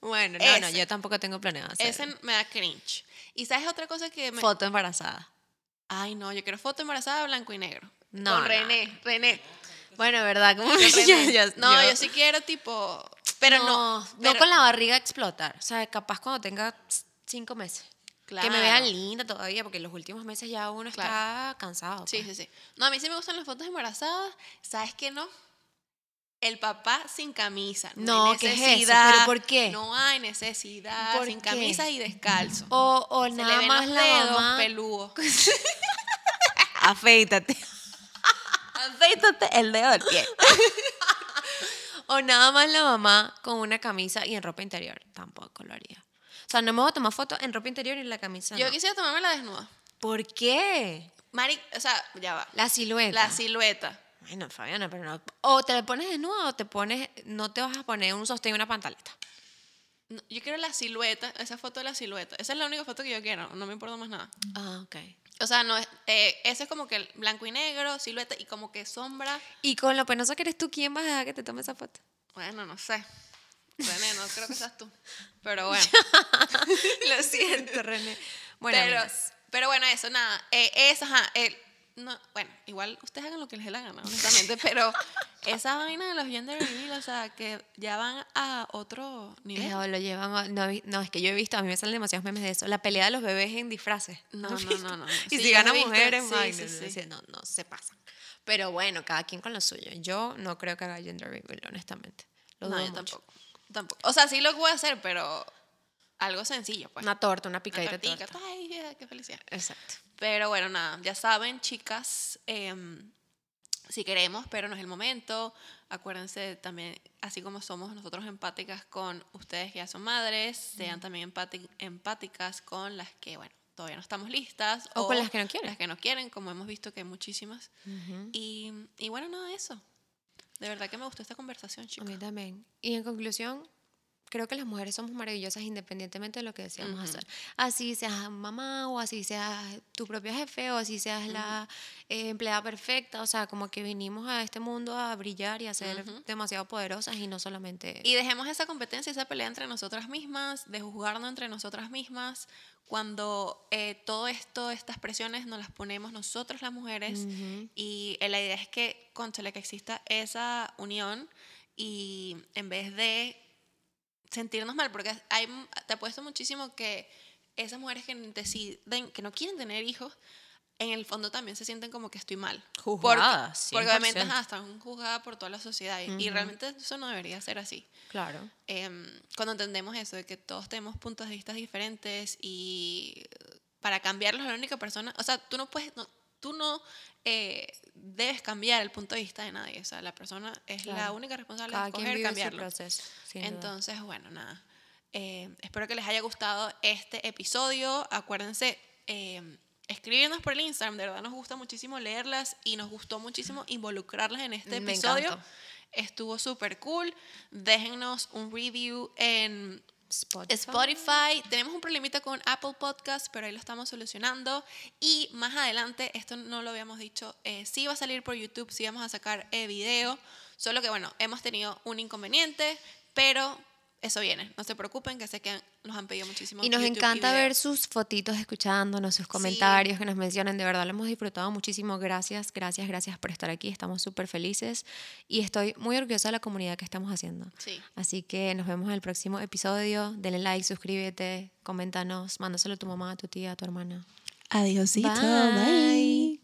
Bueno, no, no, Ese. yo tampoco tengo planeado hacer. Ese me da cringe. ¿Y sabes otra cosa que me... Foto embarazada. Ay, no, yo quiero foto embarazada blanco y negro. No, Con no, René, René. Bueno, ¿verdad? Como René. no, yo- yo sí quiero tipo... Pero no, no, pero- con la barriga explotar. O sea, capaz cuando tenga cinco meses. Que me vean linda todavía, porque en los últimos meses ya uno está Claro. cansado. Sí, pues. sí, sí. No, a mí sí me gustan las fotos embarazadas. ¿Sabes qué no? El papá sin camisa. No, hay ¿qué es eso? necesidad. ¿Pero por qué? No hay necesidad. ¿Por sin qué? camisa y descalzo. O, o Se le nada ven más los la dedos mamá. peludos. Afeítate. Afeítate el dedo del pie. O nada más la mamá con una camisa y en ropa interior. Tampoco lo haría. O sea, no me voy a tomar fotos en ropa interior y en la camisa. Yo no. quisiera tomarme la desnuda. ¿Por qué? Mari, o sea, ya va. La silueta. La silueta. Bueno, Fabiana, pero no. O te la pones desnuda o te pones. No te vas a poner un sostén y una pantaleta. No, Yo quiero la silueta, esa foto de la silueta. Esa es la única foto que yo quiero, no me importa más nada. Ah, ok. O sea, no eh, ese es como que el blanco y negro, silueta y como que sombra. Y con lo penoso que eres tú, ¿quién vas a dejar que te tome esa foto? Bueno, no sé. René, no creo que seas tú. Pero bueno. lo siento, René. Bueno, pero, pero bueno, eso, nada. Eh, eso, ajá. el- no, bueno, igual ustedes hagan lo que les dé la gana, honestamente, pero esa vaina de los gender reveal, o sea, que ya van a otro nivel. Eh, o lo llevan a- no, no, es que yo he visto, a mí me salen demasiados memes de eso, la pelea de los bebés en disfraces. No, ¿Has no, no, no, no. Y Sí, si yo gana he visto, mujeres, sí, sí, no, sí. sí, no, no, se pasan. Pero bueno, cada quien con lo suyo. Yo no creo que haga gender reveal, honestamente. Lo No, yo mucho. tampoco, tampoco. O sea, sí lo voy a hacer, pero algo sencillo, pues. Una torta, una picadita torta. Ay, yeah, qué felicidad. Exacto. Pero bueno, nada, ya saben, chicas, em, si queremos, pero no es el momento. Acuérdense también, así como somos nosotros empáticas con ustedes que ya son madres, sean también empáticas con las que, bueno, todavía no estamos listas. O con las que no quieren. Las que no quieren, como hemos visto que hay muchísimas. Y, y bueno, nada, eso. De verdad que me gustó esta conversación, A chicos. mí también. Y en conclusión, creo que las mujeres somos maravillosas independientemente de lo que deseamos Ujú. hacer. Así seas mamá o así seas tu propio jefe o así seas la eh, empleada perfecta. O sea, como que vinimos a este mundo a brillar y a ser Ujú. demasiado poderosas y no solamente... Y dejemos esa competencia, esa pelea entre nosotras mismas, de juzgarnos entre nosotras mismas, cuando eh, todo esto, estas presiones nos las ponemos nosotras las mujeres. Ujú. Y eh, la idea es que, conchale, que exista esa unión y en vez de sentirnos mal, porque hay, te apuesto muchísimo que esas mujeres que deciden, que no quieren tener hijos, en el fondo también se sienten como que estoy mal. Juzgadas, Porque, porque obviamente 100%. ajá, están juzgadas por toda la sociedad y, y Ujú. realmente eso no debería ser así. Claro. Em, cuando entendemos eso, de que todos tenemos puntos de vista diferentes y para cambiarlos la única persona, o sea, tú no puedes, no, tú no eh, debes cambiar el punto de vista de nadie, o sea, la persona es la Claro. única responsable Cada de escoger cambiarlo. proceso. sin duda. Entonces, bueno, nada. Eh, espero que les haya gustado este episodio. Acuérdense, eh, escribirnos por el Instagram. De verdad nos gusta muchísimo leerlas y nos gustó muchísimo involucrarlas en este Me episodio. encantó. Estuvo súper cool. Déjennos un review en Spotify. Spotify. Tenemos un problemita con Apple Podcast, pero ahí lo estamos solucionando. Y más adelante, esto no lo habíamos dicho, eh, sí va a salir por YouTube, sí vamos a sacar eh, video. Solo que, bueno, hemos tenido un inconveniente, pero eso viene. No se preocupen, que sé que nos han pedido muchísimo. Y nos YouTube encanta ver sus fotitos escuchándonos, sus comentarios que nos mencionan. De verdad, lo hemos disfrutado muchísimo. Gracias, gracias, gracias por estar aquí. Estamos súper felices y estoy muy orgullosa de la comunidad que estamos haciendo. Sí. Así que nos vemos en el próximo episodio. Denle like, suscríbete, coméntanos, mándaselo a tu mamá, a tu tía, a tu hermana. Adiosito. Bye.